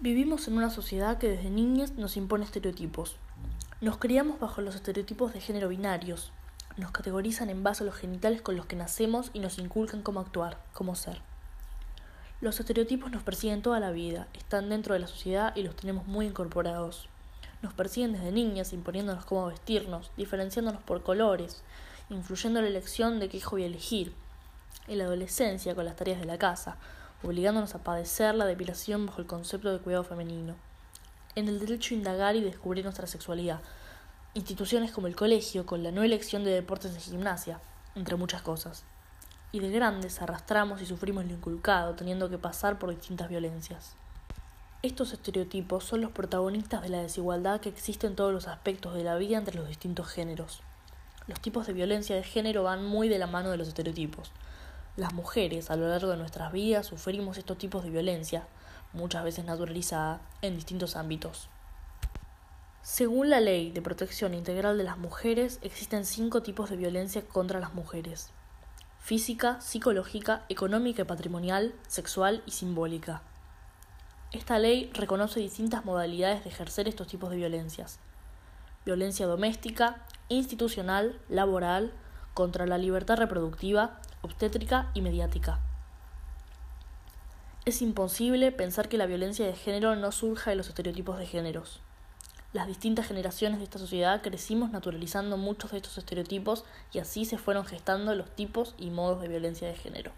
Vivimos en una sociedad que desde niñas nos impone estereotipos. Nos criamos bajo los estereotipos de género binarios. Nos categorizan en base a los genitales con los que nacemos y nos inculcan cómo actuar, cómo ser. Los estereotipos nos persiguen toda la vida, están dentro de la sociedad y los tenemos muy incorporados. Nos persiguen desde niñas imponiéndonos cómo vestirnos, diferenciándonos por colores, influyendo en la elección de qué hijo voy a elegir. En la adolescencia con las tareas de la casa, obligándonos a padecer la depilación bajo el concepto de cuidado femenino. En el derecho a indagar y descubrir nuestra sexualidad. Instituciones como el colegio, con la no elección de deportes de gimnasia, entre muchas cosas. Y de grandes arrastramos y sufrimos lo inculcado, teniendo que pasar por distintas violencias. Estos estereotipos son los protagonistas de la desigualdad que existe en todos los aspectos de la vida entre los distintos géneros. Los tipos de violencia de género van muy de la mano de los estereotipos. Las mujeres a lo largo de nuestras vidas sufrimos estos tipos de violencia, muchas veces naturalizada, en distintos ámbitos. Según la Ley de Protección Integral de las Mujeres, existen cinco tipos de violencia contra las mujeres. Física, psicológica, económica y patrimonial, sexual y simbólica. Esta ley reconoce distintas modalidades de ejercer estos tipos de violencias. Violencia doméstica, institucional, laboral, contra la libertad reproductiva, obstétrica y mediática. Es imposible pensar que la violencia de género no surja de los estereotipos de géneros. Las distintas generaciones de esta sociedad crecimos naturalizando muchos de estos estereotipos y así se fueron gestando los tipos y modos de violencia de género.